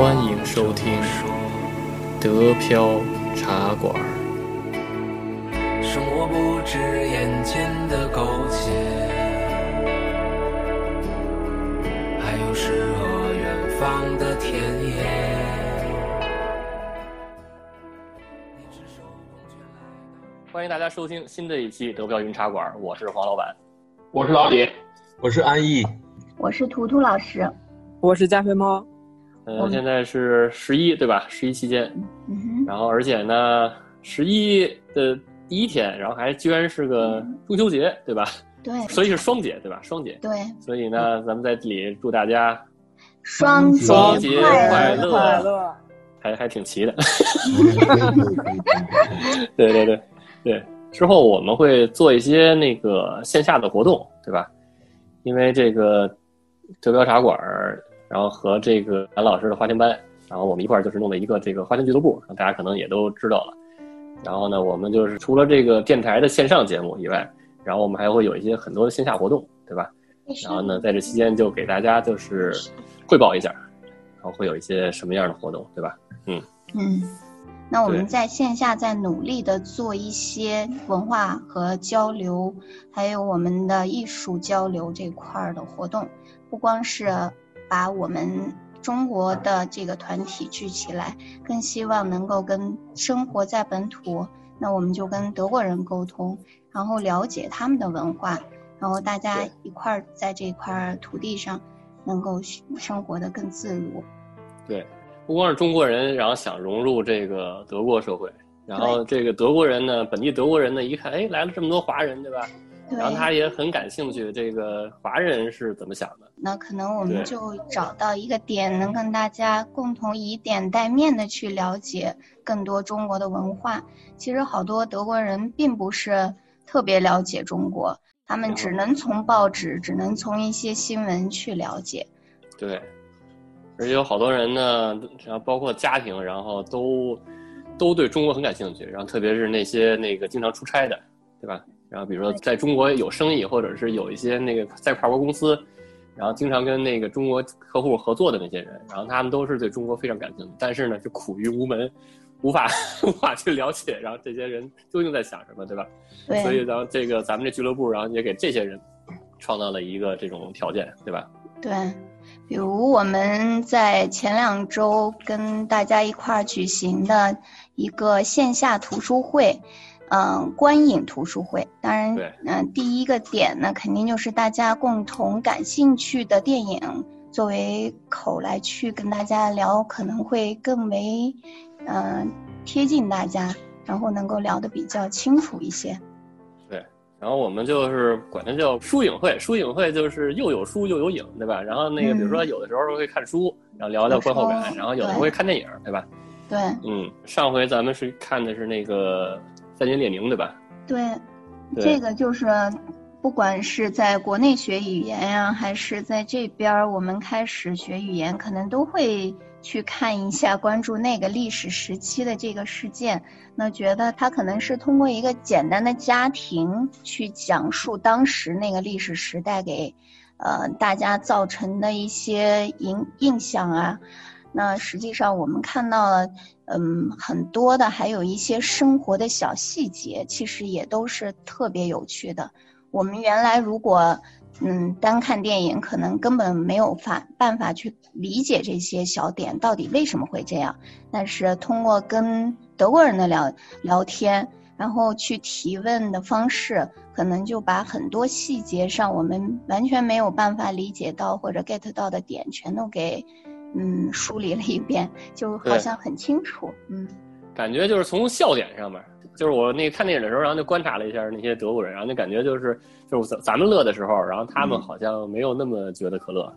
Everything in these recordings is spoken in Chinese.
欢迎收听德飘茶馆。生活不止眼前的苟且，还有诗和远方的田野。欢迎大家收听新的一期德飘云茶馆，我是黄老板。我是老李，我是安逸，我是图图老师。我是加菲猫，呃，现在是十一，对吧？十一期间，嗯，然后而且呢，十一的第一天，然后还居然是个中秋节，对吧？对所以是双节，对吧？双节。对，所以呢，咱们在这里祝大家双节双节快快乐快乐！还还挺齐的。对对对对，之后我们会做一些那个线下的活动，对吧？因为这个德标茶馆儿，然后和这个韩老师的花田班，然后我们一块儿就是弄了一个这个花田俱乐部，大家可能也都知道了。然后呢，我们就是除了这个电台的线上节目以外，然后我们还会有一些很多的线下活动，对吧？然后呢，在这期间就给大家就是汇报一下，然后会有一些什么样的活动，对吧？嗯嗯，那我们在线下在努力的做一些文化和交流，还有我们的艺术交流这块儿的活动，不光是把我们中国的这个团体聚起来，更希望能够跟生活在本土，那我们就跟德国人沟通，然后了解他们的文化，然后大家一块儿在这块土地上能够生活的更自如。对，不光是中国人，然后想融入这个德国社会，然后这个德国人呢，本地德国人呢，一看，哎，来了这么多华人，对吧？对。然后他也很感兴趣，这个华人是怎么想的？那可能我们就找到一个点，能跟大家共同以点带面的去了解更多中国的文化。其实好多德国人并不是特别了解中国，他们只能从报纸，只能从一些新闻去了解。对，而且有好多人呢，然后包括家庭，然后都都对中国很感兴趣，然后特别是那些那个经常出差的，对吧？然后比如说在中国有生意，或者是有一些那个在跨国公司，然后经常跟那个中国客户合作的那些人，然后他们都是对中国非常感兴趣，但是呢，就苦于无门，无法 无法去了解，然后这些人究竟在想什么，对吧？对，所以然后这个咱们这俱乐部，然后也给这些人创造了一个这种条件，对吧？对，比如我们在前两周跟大家一块儿举行的一个线下图书会，嗯、观影图书会。当然对，嗯、第一个点呢，肯定就是大家共同感兴趣的电影作为口来去跟大家聊，可能会更为，嗯、贴近大家，然后能够聊得比较清楚一些。对然后我们就是管它叫书影会，书影会就是又有书又有影，对吧？然后那个嗯比如说有的时候会看书，然后聊聊观后感，然后有的时候会看电影，对吧？对嗯，上回咱们是看的是那个《三年列宁》，对吧？对，对这个就是，不管是在国内学语言呀、还是在这边儿我们开始学语言，可能都会去看一下，关注那个历史时期的这个事件。那觉得他可能是通过一个简单的家庭去讲述当时那个历史时代给，呃大家造成的一些影印象啊。那实际上我们看到了。嗯，很多的还有一些生活的小细节，其实也都是特别有趣的。我们原来如果嗯单看电影，可能根本没有法办法去理解这些小点到底为什么会这样。但是通过跟德国人的聊聊天，然后去提问的方式，可能就把很多细节上我们完全没有办法理解到或者 get 到的点，全都给。嗯，梳理了一遍，就好像很清楚。嗯，感觉就是从笑点上面，就是我那看电影的时候，然后就观察了一下那些德国人，然后就感觉就是就是咱咱们乐的时候，然后他们好像没有那么觉得可乐，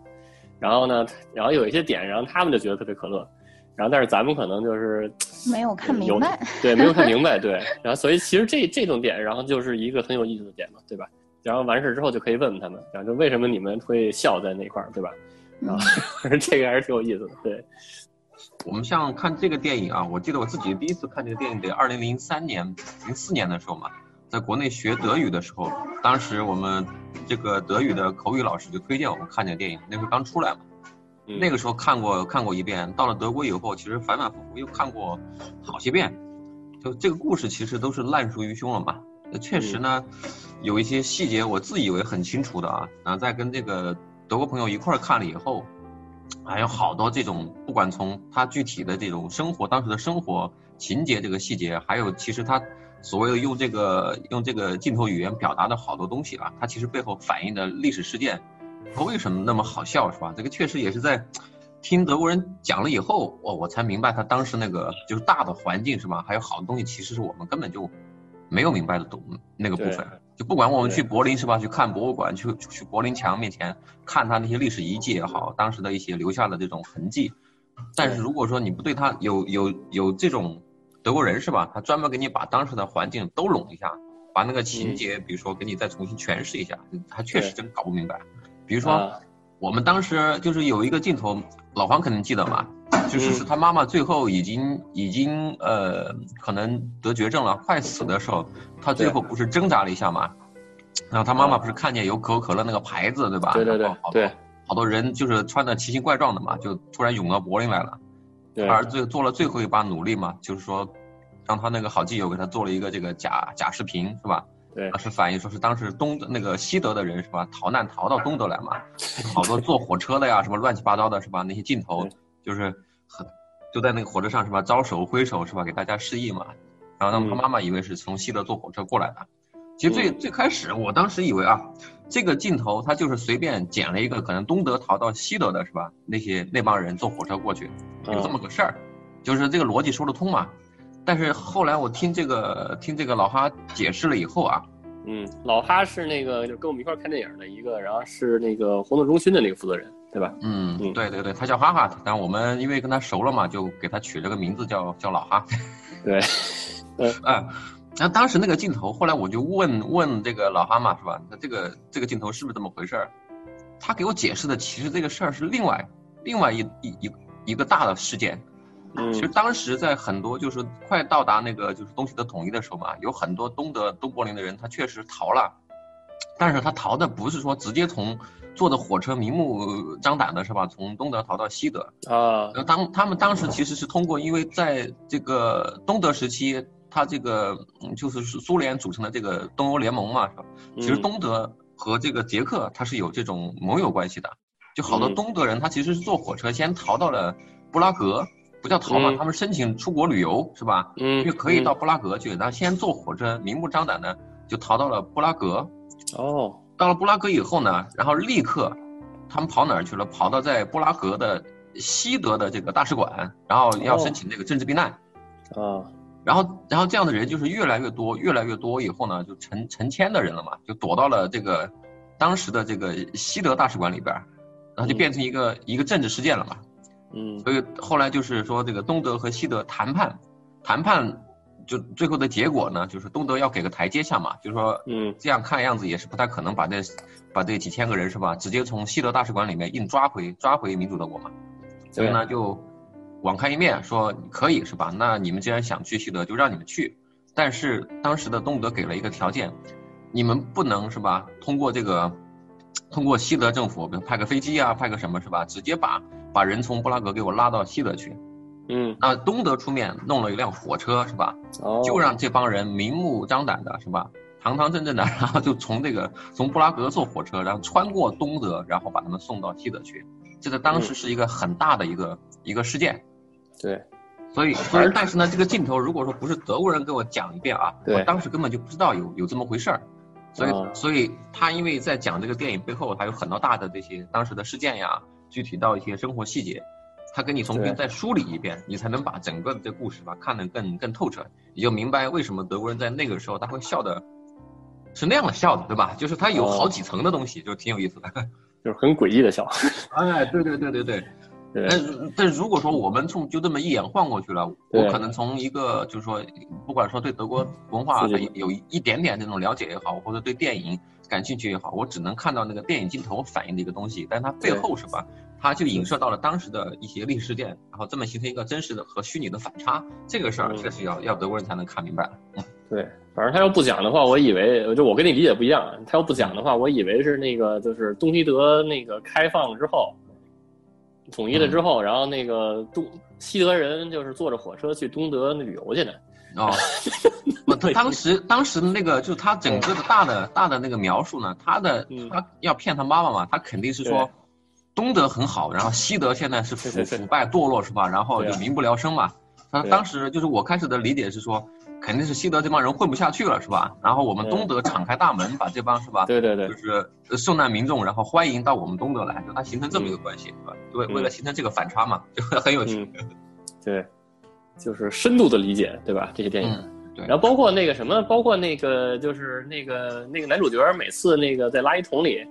然后呢，然后有一些点，然后他们就觉得特别可乐，然后但是咱们可能就是没有看明白，对，没有看明白，对，然后所以其实这这种点，然后就是一个很有意思的点嘛，对吧？然后完事之后就可以问问他们，然后就为什么你们会笑在那块儿，对吧？然后这个还是挺有意思的，对。我们像看这个电影啊，我记得我自己第一次看这个电影得二零零三年、零四年的时候嘛，在国内学德语的时候，当时我们这个德语的口语老师就推荐我们看这个电影，那时候刚出来嘛。嗯那个时候看过看过一遍，到了德国以后，其实反反复复又看过好些遍。就这个故事其实都是烂熟于胸了嘛。呃确实呢，有一些细节我自以为很清楚的啊，然后在跟这个德国朋友一块儿看了以后，还有好多这种，不管从他具体的这种生活当时的生活情节这个细节，还有其实他所谓的用这个用这个镜头语言表达的好多东西啊，它其实背后反映的历史事件，它为什么那么好笑是吧？这个确实也是在听德国人讲了以后，我我才明白他当时那个就是大的环境是吧？还有好多东西其实是我们根本就没有明白的懂那个部分。就不管我们去柏林是吧？去看博物馆，去去柏林墙面前看他那些历史遗迹也好，当时的一些留下的这种痕迹。但是如果说你不对他有有有这种德国人是吧？他专门给你把当时的环境都拢一下，把那个情节，比如说给你再重新诠释一下，他确实真搞不明白。比如说，啊我们当时就是有一个镜头，老黄肯定记得嘛，就是嗯是他妈妈最后已经已经呃可能得绝症了，快死的时候，他最后不是挣扎了一下嘛，然后他妈妈不是看见有可口可乐那个牌子对吧？对对对好多对好多人就是穿的奇形怪状的嘛，就突然涌到柏林来了。对他儿子做了最后一把努力嘛，就是说，让他那个好基友给他做了一个这个假假视频是吧？对是反映说是当时东那个西德的人是吧，逃难逃到东德来嘛，好多坐火车的呀，什么乱七八糟的是吧？那些镜头就是很就在那个火车上是吧，招手挥手是吧，给大家示意嘛。然后让他嗯妈妈以为是从西德坐火车过来的。其实最嗯最开始我当时以为啊，这个镜头他就是随便剪了一个可能东德逃到西德的是吧？那些那帮人坐火车过去，有这么个事儿，就是这个逻辑说得通嘛。但是后来我听这个听这个老哈解释了以后啊，嗯，老哈是那个就跟我们一块儿看电影的一个，然后是那个活动中心的那个负责人，对吧？嗯，嗯对对对，他叫哈哈，但我们因为跟他熟了嘛，就给他取了个名字叫叫老哈。对，哎，然后当时那个镜头，后来我就问问这个老哈嘛，是吧？那这个这个镜头是不是这么回事儿？他给我解释的，其实这个事儿是另外另外一一一一个大的事件。嗯其实当时在很多就是快到达那个就是东西的统一的时候嘛，有很多东德东柏林的人，他确实逃了，但是他逃的不是说直接从坐的火车明目张胆的是吧，从东德逃到西德，啊。然后当他们当时其实是通过，因为在这个东德时期，它这个嗯就是苏联组成的这个东欧联盟嘛，是吧？其实嗯。东德和这个捷克它是有这种盟友关系的，就好多嗯。东德人他其实是坐火车先逃到了布拉格，不叫逃嘛，嗯他们申请出国旅游是吧？嗯，因为可以到布拉格去，然后先坐火车明目张胆的就逃到了布拉格，哦，到了布拉格以后呢，然后立刻，他们跑哪儿去了？跑到在布拉格的西德的这个大使馆，然后要申请这个政治避难。啊，然后，然后这样的人就是越来越多，越来越多以后呢，就成成千的人了嘛，就躲到了这个当时的这个西德大使馆里边儿，然后就嗯变成一个、一个政治事件了嘛。嗯所以后来就是说，这个东德和西德谈判，谈判就最后的结果呢，就是东德要给个台阶下嘛，就是说嗯这样看样子也是不太可能把这把这几千个人是吧，直接从西德大使馆里面硬抓回抓回民主德国嘛。所以呢，就网开一面说可以是吧？那你们既然想去西德，就让你们去。但是当时的东德给了一个条件，你们不能是吧？通过这个，通过西德政府，比如派个飞机啊，派个什么是吧？直接把把人从布拉格给我拉到西德去。嗯，那东德出面弄了一辆火车是吧？哦，就让这帮人明目张胆的是吧？堂堂正正的，然后就从这个从布拉格坐火车，然后穿过东德，然后把他们送到西德去。这在当时是一个很大的一个、一个事件。对，所以，所以，但是呢，这个镜头如果说不是德国人给我讲一遍啊，对我当时根本就不知道有有这么回事儿。所以，哦所以他因为在讲这个电影背后，还有很多大的这些当时的事件呀，具体到一些生活细节，他给你重新再梳理一遍，你才能把整个的这故事吧看得更更透彻，你就明白为什么德国人在那个时候他会笑的，是那样的笑的，对吧？就是他有哦好几层的东西，就挺有意思的。就是很诡异的笑，哎，对对对对对。对。但是，但是如果说我们从就这么一眼晃过去了，我可能从一个就是说，不管说对德国文化有一一点点那种了解也好，或者对电影感兴趣也好，我只能看到那个电影镜头反映的一个东西，但它背后是吧，它就影射到了当时的一些历史事件，然后这么形成一个真实的和虚拟的反差，这个事儿嗯。确实要要德国人才能看明白。对，反正他要不讲的话，我以为就我跟你理解不一样。他要不讲的话，我以为是那个就是东西德那个开放之后，统一了之后，然后那个东西德人就是坐着火车去东德旅游去的。哦，不，他当时当时的那个就是他整个的大的大的那个描述呢，他的嗯。他要骗他妈妈嘛，他肯定是说东德很好，然后西德现在是腐腐败堕落是吧？然后就民不聊生嘛。他当时就是我开始的理解是说，肯定是西德这帮人混不下去了是吧？然后我们东德敞开大门，把这帮是吧？对对对就，是呃受难民众，然后欢迎到我们东德来，就它形成这么一个关系，是吧？为为了形成这个反差嘛，就很有趣。嗯，对，就是深度的理解，对吧？这些电影。嗯对然后包括那个什么，包括那个就是那个那个男主角每次那个在垃圾桶里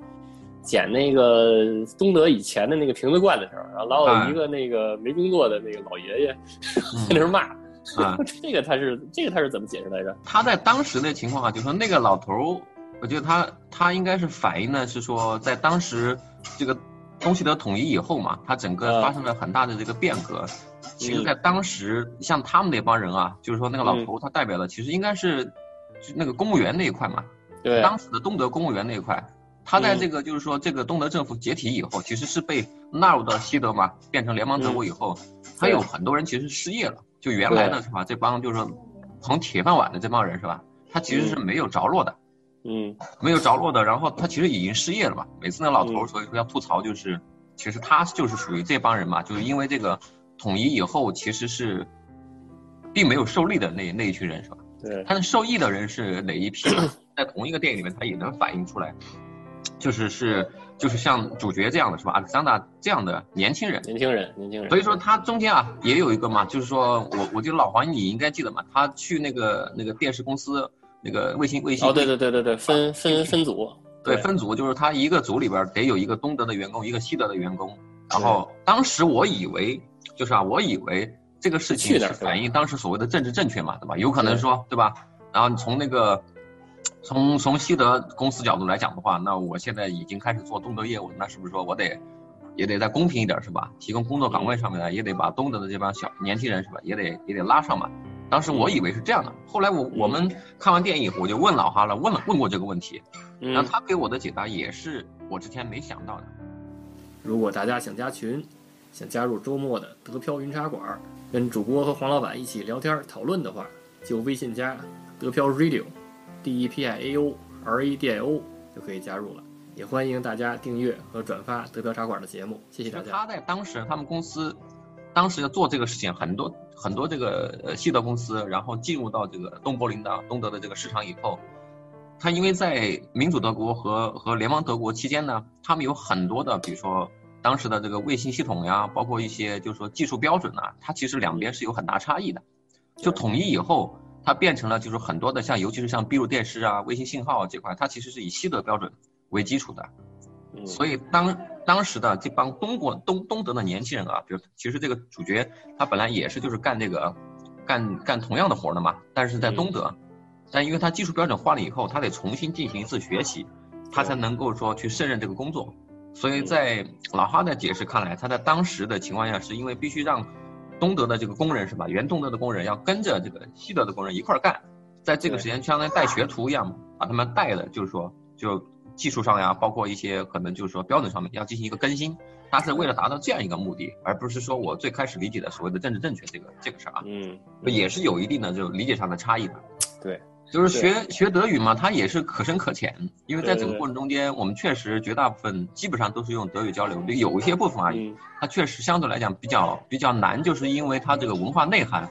捡那个东德以前的那个瓶子罐的时候，然后老有一个那个没工作的那个老爷爷 在那儿骂，啊，这个他是这个他是怎么解释来着？他在当时的情况啊，就说那个老头儿，我觉得他他应该是反映的是说，在当时这个东西德统一以后嘛，他整个啊发生了很大的这个变革。其实，嗯在当时，像他们那帮人啊，就是说那个老头，他代表的其实应该是就那个公务员那一块嘛，对，当时的东德公务员那一块。他在嗯这个就是说，这个东德政府解体以后，其实是被纳入到西德嘛，变成联邦德国以后，他有很多人其实失业了。就原来的是吧，这帮就是说捧铁饭碗的这帮人是吧，他其实是没有着落的。嗯没有着落的，然后他其实已经失业了嘛。每次那老头所以说要吐槽，就是其实他就是属于这帮人嘛，就是因为这个统一以后，其实是并没有受力的那那一群人是吧？对，他的受益的人是哪一批？在同一个电影里面，他也能反映出来，就是是就是像主角这样的是吧？阿克桑达这样的年轻人。年轻人，年轻人，所以说他中间啊也有一个嘛，就是说我我觉得老黄你应该记得嘛，他去那个那个电视公司那个卫星卫星哦，对对对对对，分分分组，对，分组就是他一个组里边得有一个东德的员工，一个西德的员工。然后当时我以为，就是啊，我以为这个事情是反映当时所谓的政治正确嘛，对吧？有可能说，对吧？然后你从那个 从从西德公司角度来讲的话，那我现在已经开始做东德业务，那是不是说我得也得再公平一点，是吧？提供工作岗位上面呢，也得把东德的这帮小年轻人是吧，也得也得拉上嘛。当时我以为是这样的，后来我我们看完电影，我就问老哈了，问了问过这个问题，然后嗯，他给我的解答也是我之前没想到的。如果大家想加群，想加入周末的德飘云茶馆，跟主播和黄老板一起聊天讨论的话，就微信加德飘 Radio，D D E P I A O R A D I O 就可以加入了。也欢迎大家订阅和转发德标茶馆的节目，谢谢大家。他在当时他们公司，当时要做这个事情，很多很多这个呃西德公司，然后进入到这个东柏林的东德的这个市场以后，他因为在民主德国和和联邦德国期间呢，他们有很多的，比如说当时的这个卫星系统呀，包括一些就是说技术标准啊，它其实两边是有很大差异的。就统一以后，它变成了就是很多的像尤其是像闭路电视啊、卫星信号这块，它其实是以西德标准为基础的。嗯，所以当当时的这帮东国东东德的年轻人啊，比如其实这个主角他本来也是就是干这个，干干同样的活的嘛，但是在东德，但因为他技术标准换了以后，他得重新进行一次学习，他才能够说去胜任这个工作。所以在老哈的解释看来，他在当时的情况下，是因为必须让东德的这个工人是吧，原东德的工人要跟着这个西德的工人一块儿干，在这个时间相当于带学徒一样，把他们带的，就是说就技术上呀，包括一些可能就是说标准上面要进行一个更新，他是为了达到这样一个目的，而不是说我最开始理解的所谓的政治正确这个这个事儿啊，嗯，也是有一定的就理解上的差异的。对，就是学学德语嘛，它也是可深可浅，因为在整个过程中间，我们确实绝大部分基本上都是用德语交流，就有一些部分而已，嗯，它确实相对来讲比较比较难，就是因为它这个文化内涵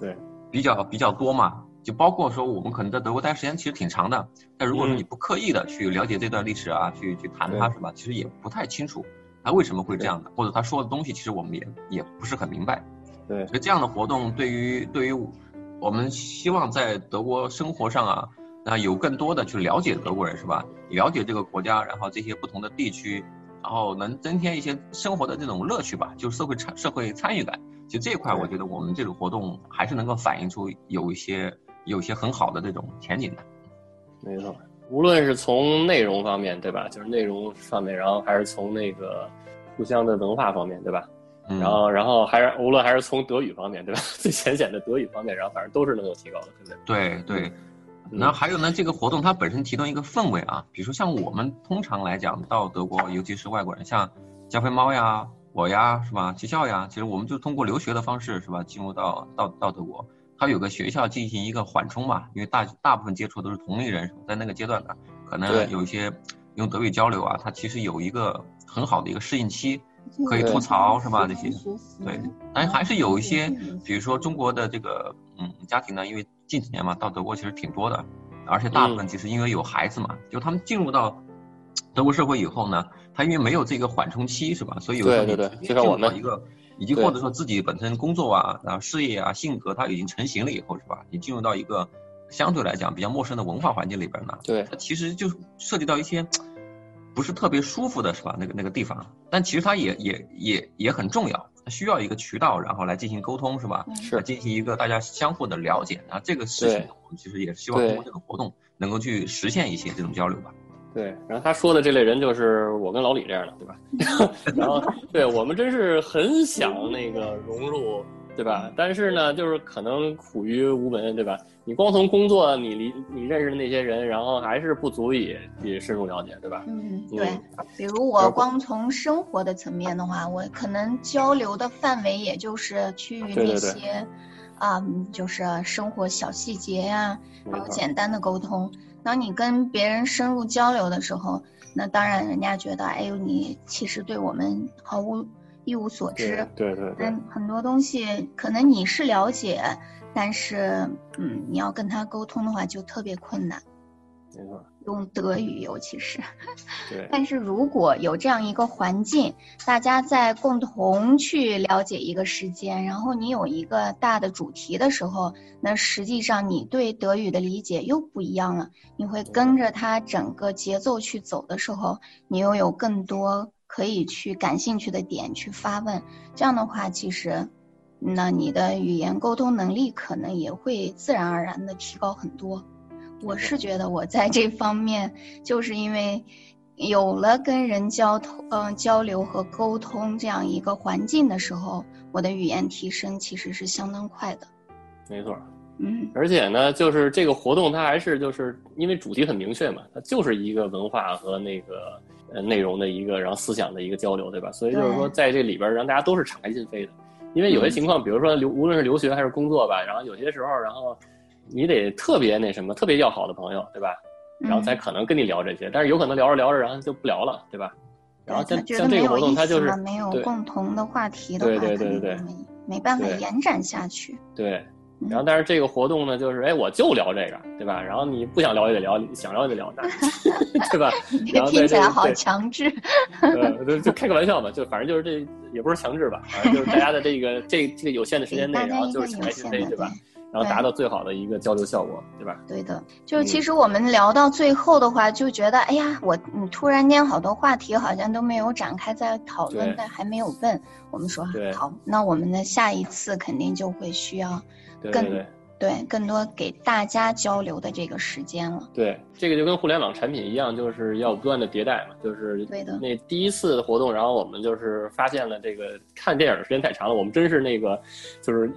对，比较比较多嘛，就包括说我们可能在德国待时间其实挺长的，但如果说嗯。你不刻意的去了解这段历史啊，去去谈它对。是吧，其实也不太清楚它为什么会这样的，或者他说的东西其实我们也也不是很明白。对，所以这样的活动对于对于我们希望在德国生活上啊，那有更多的去了解德国人是吧？了解这个国家，然后这些不同的地区，然后能增添一些生活的这种乐趣吧，就是社会参社会参与感。其实这一块，我觉得我们这个活动还是能够反映出有一些有一些很好的这种前景的。没错。无论是从内容方面，对吧？就是内容上面，然后还是从那个互相的文化方面，对吧？嗯，然后，然后还是无论还是从德语方面，对吧？最浅显的德语方面，然后反正都是能够提高的，对不对？对对，嗯然后还有呢，这个活动它本身提供一个氛围啊，比如说像我们通常来讲到德国，尤其是外国人，像加菲猫呀，我呀，是吧？学校呀，其实我们就通过留学的方式，是吧？进入到到到德国，它有个学校进行一个缓冲嘛，因为大大部分接触都是同龄人，在那个阶段呢，可能有一些用德语交流啊，它其实有一个很好的一个适应期，可以吐槽，是吧？这些，对，但还是有一些，比如说中国的这个嗯家庭呢，因为近几年嘛，到德国其实挺多的，而且大部分其实因为有孩子嘛，就他们进入到德国社会以后呢，他因为没有这个缓冲期是吧？所以有时候你直接对就像我们进入到一个，已经或者说自己本身工作啊，然后事业啊、性格他已经成型了以后是吧？你进入到一个相对来讲比较陌生的文化环境里边呢，对它其实就涉及到一些不是特别舒服的是吧？那个那个地方，但其实它也也也也很重要，它需要一个渠道，然后来进行沟通是吧？是进行一个大家相互的了解，然后这个事情对我们其实也希望通过这个活动能够去实现一些这种交流吧。对，然后他说的这类人就是我跟老李这样的，对吧？然后对我们真是很想那个融入，对吧？但是呢，就是可能苦于无门，对吧？你光从工作你离你认识的那些人，然后还是不足以去深入了解，对吧？嗯，嗯对，比如我光从生活的层面的话，我可能交流的范围也就是趋于那些，啊、嗯就是生活小细节呀、然后简单的沟通。当你跟别人深入交流的时候，那当然人家觉得，哎呦，你其实对我们毫无一无所知对。对对很多东西可能你是了解，但是嗯，你要跟他沟通的话就特别困难，没错，用德语尤其是。对但是如果有这样一个环境，大家在共同去了解一个时间，然后你有一个大的主题的时候，那实际上你对德语的理解又不一样了。你会跟着它整个节奏去走的时候，你又有更多可以去感兴趣的点去发问。这样的话，其实，那你的语言沟通能力可能也会自然而然的提高很多。我是觉得我在这方面，就是因为有了跟人交通、嗯、交流和沟通这样一个环境的时候，我的语言提升其实是相当快的。没错。嗯，而且呢，就是这个活动它还是就是因为主题很明确嘛，它就是一个文化和那个呃内容的一个，然后思想的一个交流，对吧？所以就是说在这里边让大家都是敞开心扉的，因为有些情况，比如说留无论是留学还是工作吧，然后有些时候，然后你得特别那什么，特别要好的朋友，对吧？然后才嗯可能跟你聊这些，但是有可能聊着聊着，然后就不聊了，对吧？然后像像这个活动，意它就是思，没有共同的话题的对话，对对对没没办法延展下去。对，嗯然后但是这个活动呢，就是哎，我就聊这个，对吧？然后你不想聊也得聊，想聊也得聊，那 对吧？这然后听起来好强制。呃，就就开个玩笑嘛，就反正就是这也不是强制吧，反正就是大家的这个这这个有限的时间内，然后就是敞有开心扉，对吧？然后达到最好的一个交流效果，对吧？对的，就是嗯其实我们聊到最后的话，就觉得哎呀，我你突然间好多话题好像都没有展开在讨论，但还没有问。我们说好，那我们的下一次肯定就会需要更对对对对更多给大家交流的这个时间了。对，这个就跟互联网产品一样，就是要不断的迭代嘛。就是对的那第一次活动，然后我们就是发现了这个看电影的时间太长了，我们真是那个就是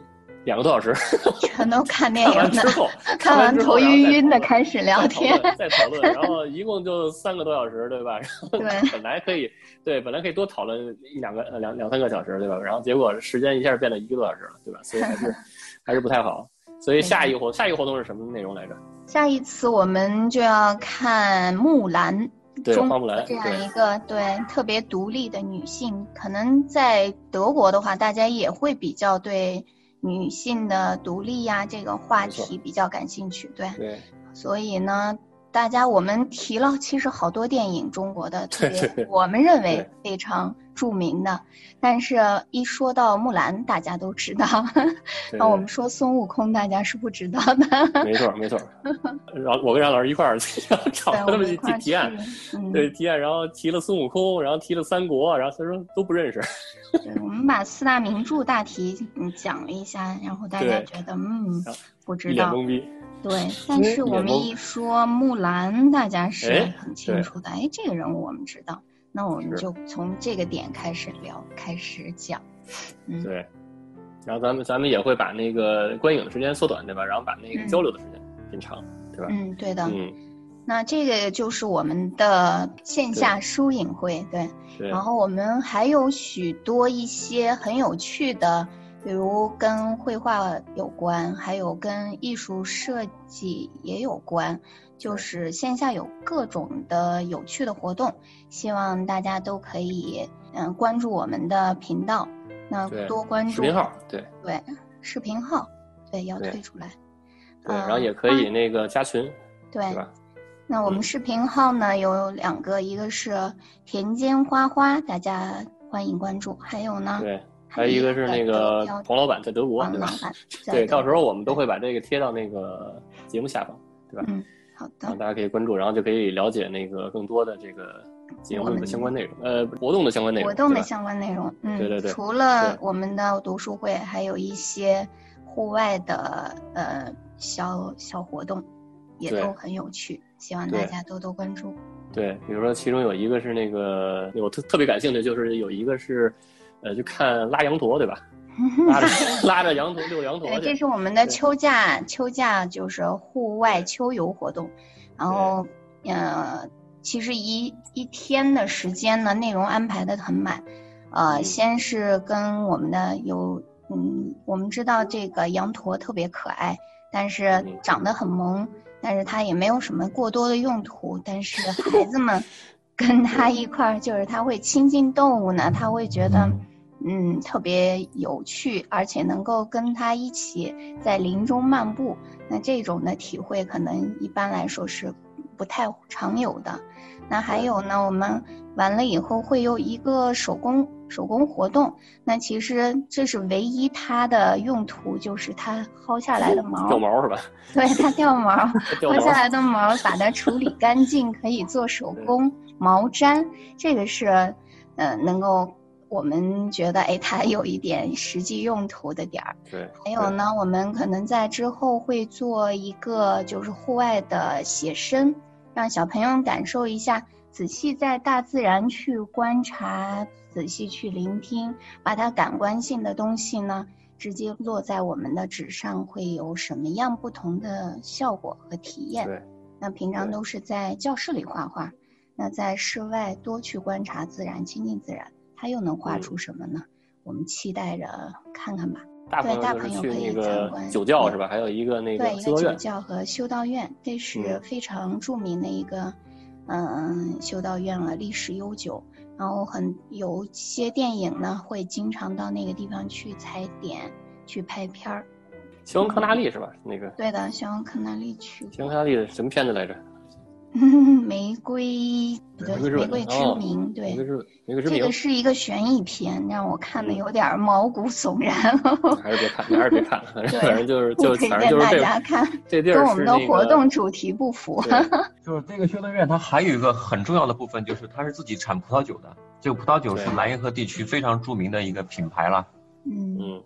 两个多小时，全都看电影的，之后，看完头晕晕的开始聊天。论再讨论，然后一共就三个多小时，对吧？然后对本来可以，对，本来可以多讨论一两个呃两两三个小时，对吧？然后结果时间一下变得一个多小时了，对吧？所以还是还是不太好。所以下一个活下一个活动是什么内容来着？下一次我们就要看《木兰》。对，中花木兰，这样一个对特别独立的女性，可能在德国的话，大家也会比较对女性的独立呀、这个话题比较感兴趣。对，对所以呢，大家我们提了其实好多电影，中国的 特别我们认为非常著名的，但是一说到木兰，大家都知道。对那我们说孙悟空，大家是不知道的。没 错没错。然后我跟冉老师一块儿找对，他们去提案，对提案，然后提了孙悟空，然后提了三国，然后他说都不认识。对，我们把四大名著大题嗯讲了一下，然后大家觉得嗯不知道，脸懵逼。对，但是我们一说木兰，大家是哎很清楚的，哎，这个人物我们知道，那我们就从这个点开始聊，开始讲，嗯，对，然后咱们咱们也会把那个观影的时间缩短，对吧？然后把那个嗯交流的时间变长，对吧？嗯，对的，嗯，那这个就是我们的线下书影会，对。对，然后我们还有许多一些很有趣的，比如跟绘画有关，还有跟艺术设计也有关，就是线下有各种的有趣的活动，希望大家都可以嗯关注我们的频道，那多关注视频号，对。对视频号，对要退出来，对，嗯然后也可以那个加群，对？那我们嗯。视频号呢有两个，一个是田间花花，大家欢迎关注，还有呢，对，还有一个是那个黄老板在德国，对吧？对，到时候我们都会会把这个贴到那个节目下方，对吧？嗯好的，大家可以关注，然后就可以了解那个更多的这个节目的相关内容，呃，活动的相关内容，活动的相关内容，嗯，对对对除了我们的读书会，还有一些户外的呃小小活动，也都很有趣，希望大家多多关注。对，比如说其中有一个是那个我特特别感兴趣，就是有一个是，呃，就看拉羊驼，对吧？拉着拉着羊驼遛羊驼对，这是我们的秋假，秋假就是户外秋游活动，然后呃，其实一一天的时间呢，内容安排的很满，呃，嗯先是跟我们的有，嗯，我们知道这个羊驼特别可爱，但是嗯长得很萌，但是它也没有什么过多的用途，但是孩子们 跟它一块儿，就是他会亲近动物呢，他会觉得。嗯，特别有趣，而且能够跟他一起在林中漫步，那这种的体会可能一般来说是不太常有的。那还有呢，我们完了以后会有一个手工手工活动，那其实这是唯一它的用途，就是它薅下来的毛，掉毛是吧？对它，掉毛 薅下来的毛把它处理干净，可以做手 工毛毡，这个是呃能够。我们觉得，哎，它有一点实际用途的点儿。对，还有呢，我们可能在之后会做一个就是户外的写生，让小朋友感受一下，仔细在大自然去观察，仔细去聆听，把它感官性的东西呢，直接落在我们的纸上，会有什么样不同的效果和体验？对，那平常都是在教室里画画，那在室外多去观察自然，亲近自然。它又能画嗯出什么呢？我们期待着看看吧。大对大朋友可以参观对酒窖是吧？还有一个那个对，一个酒窖和修道院，这是嗯非常著名的一个，嗯，修道院了，历史悠久。然后很有些电影呢，会经常到那个地方去踩点，去拍片儿。肖恩康纳利是吧？那个对的，肖恩康纳利去肖恩康纳利的什么片子来着？玫瑰，对，玫瑰之吻玫瑰之哦名，玫对瑰，之玫瑰之名这个，是一个悬疑片，让我看的嗯有点毛骨悚然。还是别看，还是别看了，反正对反正就是不就推荐大反正就是这家看，这地儿跟我们的活动主题不符。对就是这个修道院，它还有一个很重要的部分，就是它是自己产葡萄酒的。这个葡萄酒是莱茵河地区非常著名的一个品牌了。嗯嗯，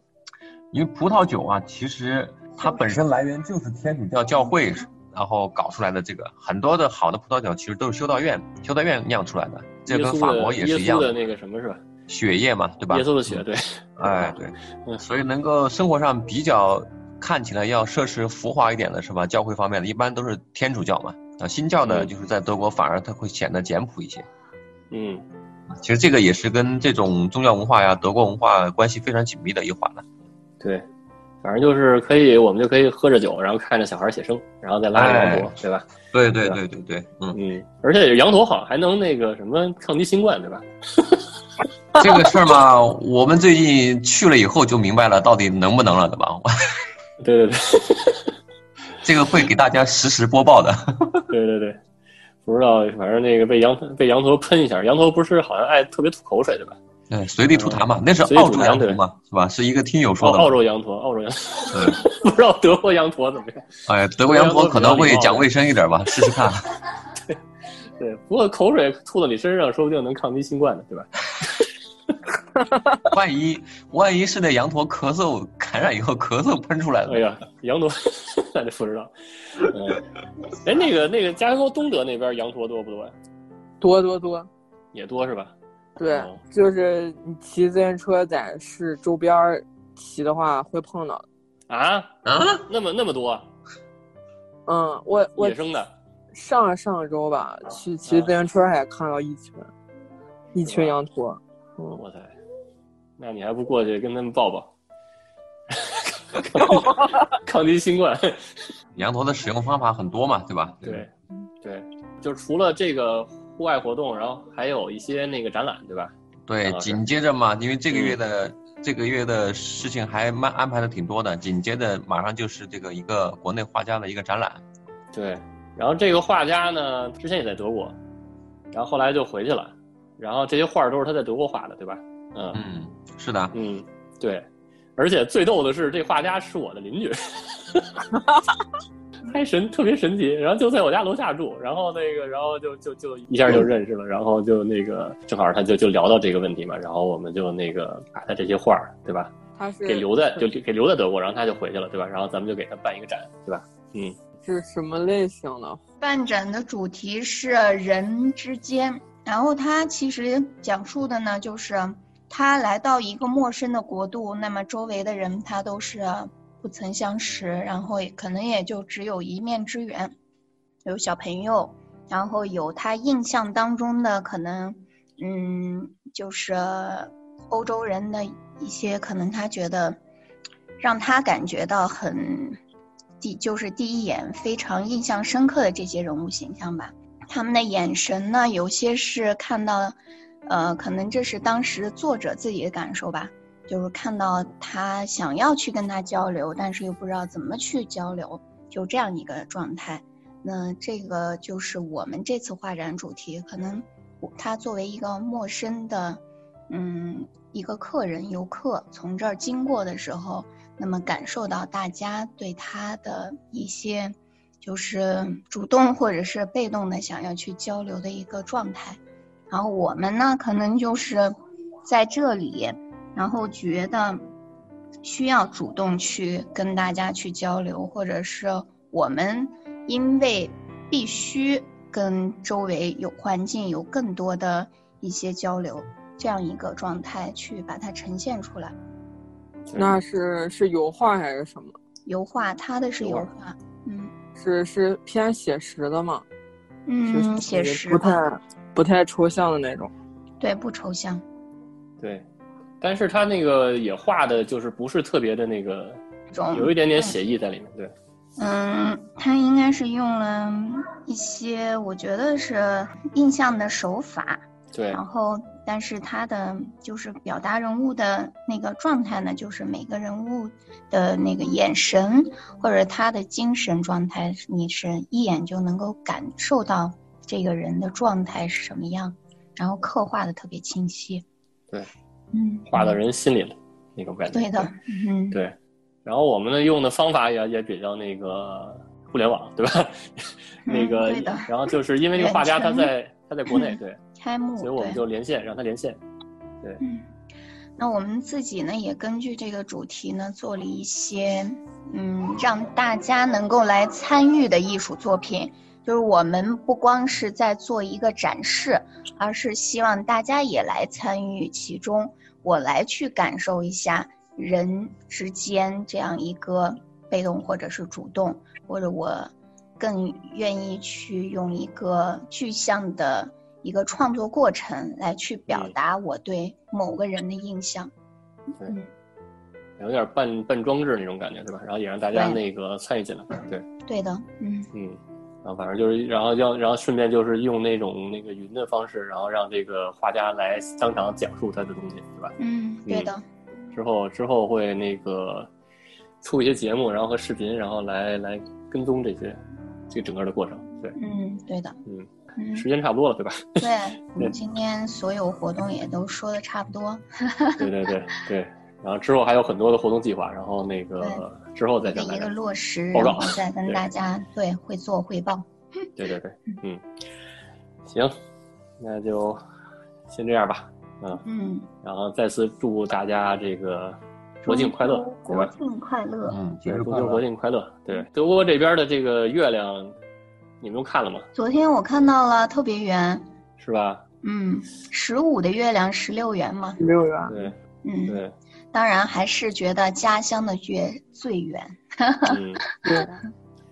因为葡萄酒啊，其实它本身来源就是天主教教会，然后搞出来的这个很多的好的葡萄酒，其实都是修道院修道院酿出来的。这跟法国也耶是一样的，那个什么是吧？血液嘛，对吧？耶稣的血，对，哎，对，嗯所以能够生活上比较看起来要设施浮华一点的是吧？教会方面的，一般都是天主教嘛。啊，新教呢嗯就是在德国反而它会显得简朴一些。嗯，其实这个也是跟这种宗教文化呀、德国文化关系非常紧密的一环了。对，反正就是可以，我们就可以喝着酒，然后看着小孩写生，然后再拉着羊驼，对吧？对对对对对对，嗯，嗯，而且羊驼好像还能那个什么抗击新冠，对吧？这个事儿嘛，我们最近去了以后就明白了，到底能不能了，对吧？对对 对这个会给大家实时播报的。对对对，不知道，反正那个被羊被羊驼喷一下，羊驼不是好像爱特别吐口水，对吧？对，随地吐痰嘛，那是澳洲羊驼嘛，是吧？是一个听友说的。澳洲羊驼，澳洲羊驼，对，不知道德国羊驼怎么样？哎，德国羊驼可能会讲卫生一点吧，试试看。对，对不过口水吐到你身上，说不定能抗击新冠呢，对吧？万一万一是那羊驼咳嗽感染以后咳嗽喷出来的，哎呀，羊驼 那就不知道。嗯，哎，那个那个加州东德那边羊驼多不多呀？多多多，也多是吧？对，哦就是你骑自行车在市周边儿骑的话会碰到。啊啊，那么那么多嗯，我我野生的，上上周吧，去骑自行车还看到一群，一群羊驼。嗯，我操，那你还不过去跟他们抱抱？抗击新冠。羊驼的使用方法很多嘛，对吧？对，对，就是除了这个户外活动，然后还有一些那个展览，对吧？对，啊紧接着嘛，因为这个月的、嗯这个月的事情还蛮安排的挺多的，紧接着马上就是这个一个国内画家的一个展览。对，然后这个画家呢，之前也在德国，然后后来就回去了，然后这些画儿都是他在德国画的，对吧？嗯嗯，是的，嗯，对，而且最逗的是，这画家是我的邻居，太神，特别神奇。然后就在我家楼下住，然后那个，然后就就就一下就认识了，然后就那个正好他就就聊到这个问题嘛，然后我们就那个把他这些画儿，对吧？他是给留在就给留在德国，然后他就回去了，对吧？然后咱们就给他办一个展，对吧？嗯，是什么类型的？办展的主题是人之间，然后他其实讲述的呢，就是他来到一个陌生的国度，那么周围的人他都是不曾相识，然后可能也就只有一面之缘，有小朋友，然后有他印象当中的可能，嗯，就是欧洲人的一些可能他觉得让他感觉到很第就是第一眼非常印象深刻的这些人物形象吧。他们的眼神呢，有些是看到，呃，可能这是当时作者自己的感受吧，就是看到他想要去跟他交流，但是又不知道怎么去交流，就这样一个状态。那这个就是我们这次画展主题，可能他作为一个陌生的，嗯，一个客人游客从这儿经过的时候，那么感受到大家对他的一些，就是主动或者是被动的想要去交流的一个状态。然后我们呢，可能就是在这里，然后觉得需要主动去跟大家去交流，或者是我们因为必须跟周围有环境有更多的一些交流，这样一个状态去把它呈现出来。那是是油画还是什么？油画，他的是油油画，嗯是是偏写实的吗？嗯，写实不，太不太抽象的那种。对，不抽象，对，但是他那个也画的就是不是特别的那个，有一点点写意在里面，对，嗯，他应该是用了一些我觉得是印象的手法，对。然后但是他的就是表达人物的那个状态呢，就是每个人物的那个眼神或者他的精神状态，你是一眼就能够感受到这个人的状态是什么样，然后刻画的特别清晰。对，嗯，画到人心里了那种感觉。对的，嗯，对，然后我们呢用的方法也也比较那个互联网，对吧？那个然后就是因为这个画家他在他在国内，对，开幕，所以我们就连线让他连线。对，那我们自己呢，也根据这个主题呢，做了一些嗯，让大家能够来参与的艺术作品。就是我们不光是在做一个展示，而是希望大家也来参与其中，我来去感受一下人之间这样一个被动或者是主动，或者我更愿意去用一个具象的一个创作过程来去表嗯。达我对某个人的印象。对。嗯，有点半半装置那种感觉，是吧？然后也让大家那个参与进来，对，对的，嗯。嗯，然后反正就是，然后要，然后顺便就是用那种那个云的方式，然后让这个画家来当场讲述他的东西，对吧？嗯，对的，之后之后会那个出一些节目，然后和视频，然后来来跟踪这些这整个的过程，对，嗯，对的，嗯，嗯，时间差不多了，对吧？对，我们今天所有活动也都说的差不多。对对对对，然后之后还有很多的活动计划，然后那个 之后再的一个向大家落实，报告然后再跟大家对会做汇报。对对对，嗯，行，那就先这样吧，嗯，嗯，然后再次祝大家这个国庆快乐，国？庆快乐。嗯，对，节日快中秋国。庆快乐。对，德国这边的这个月亮，你们都看了吗？昨天我看到了特别圆，是吧？嗯，十五的月亮十六圆嘛，十六圆，对嗯，对，当然，还是觉得家乡的月最圆。对，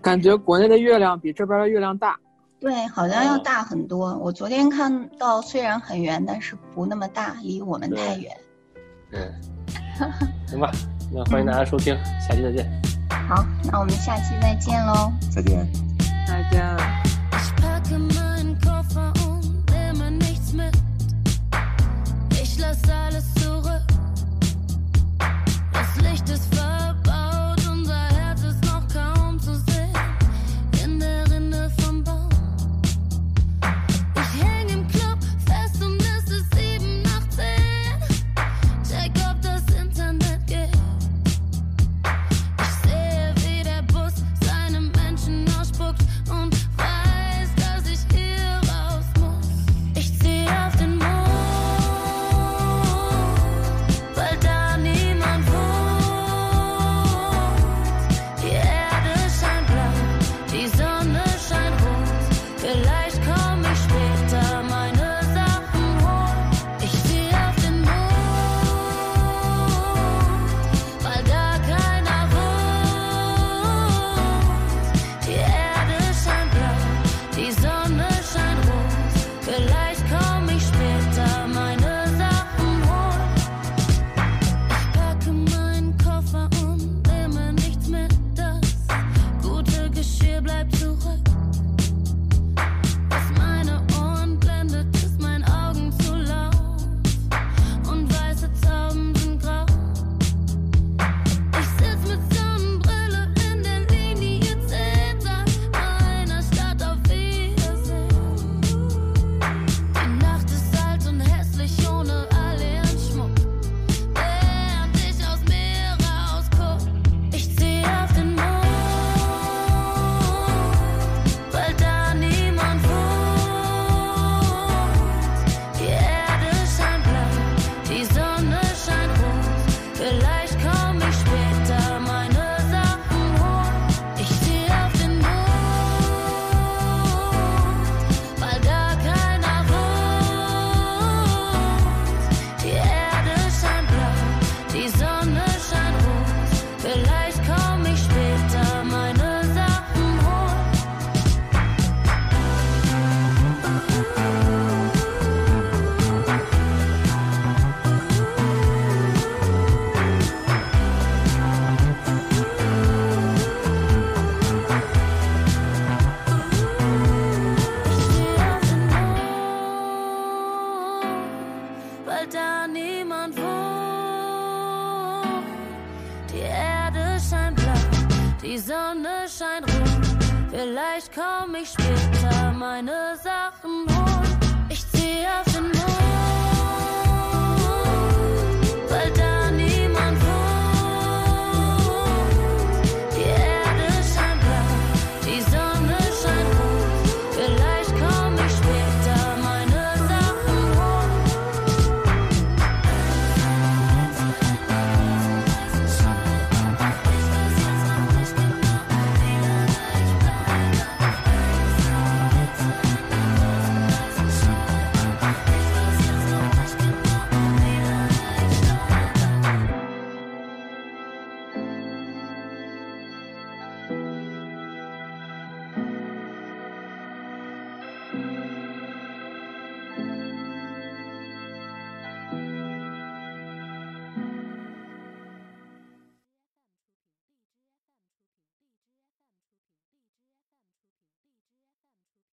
感觉国内的月亮比这边的月亮大。对，好像要大很多。我昨天看到，虽然很圆，但是不那么大，离我们太远。嗯。行吧，那欢迎大家收听，下期再见。好，那我们下期再见喽。再见，再见。dein Ruhm. Vielleicht komm ich später meine Sachen holen.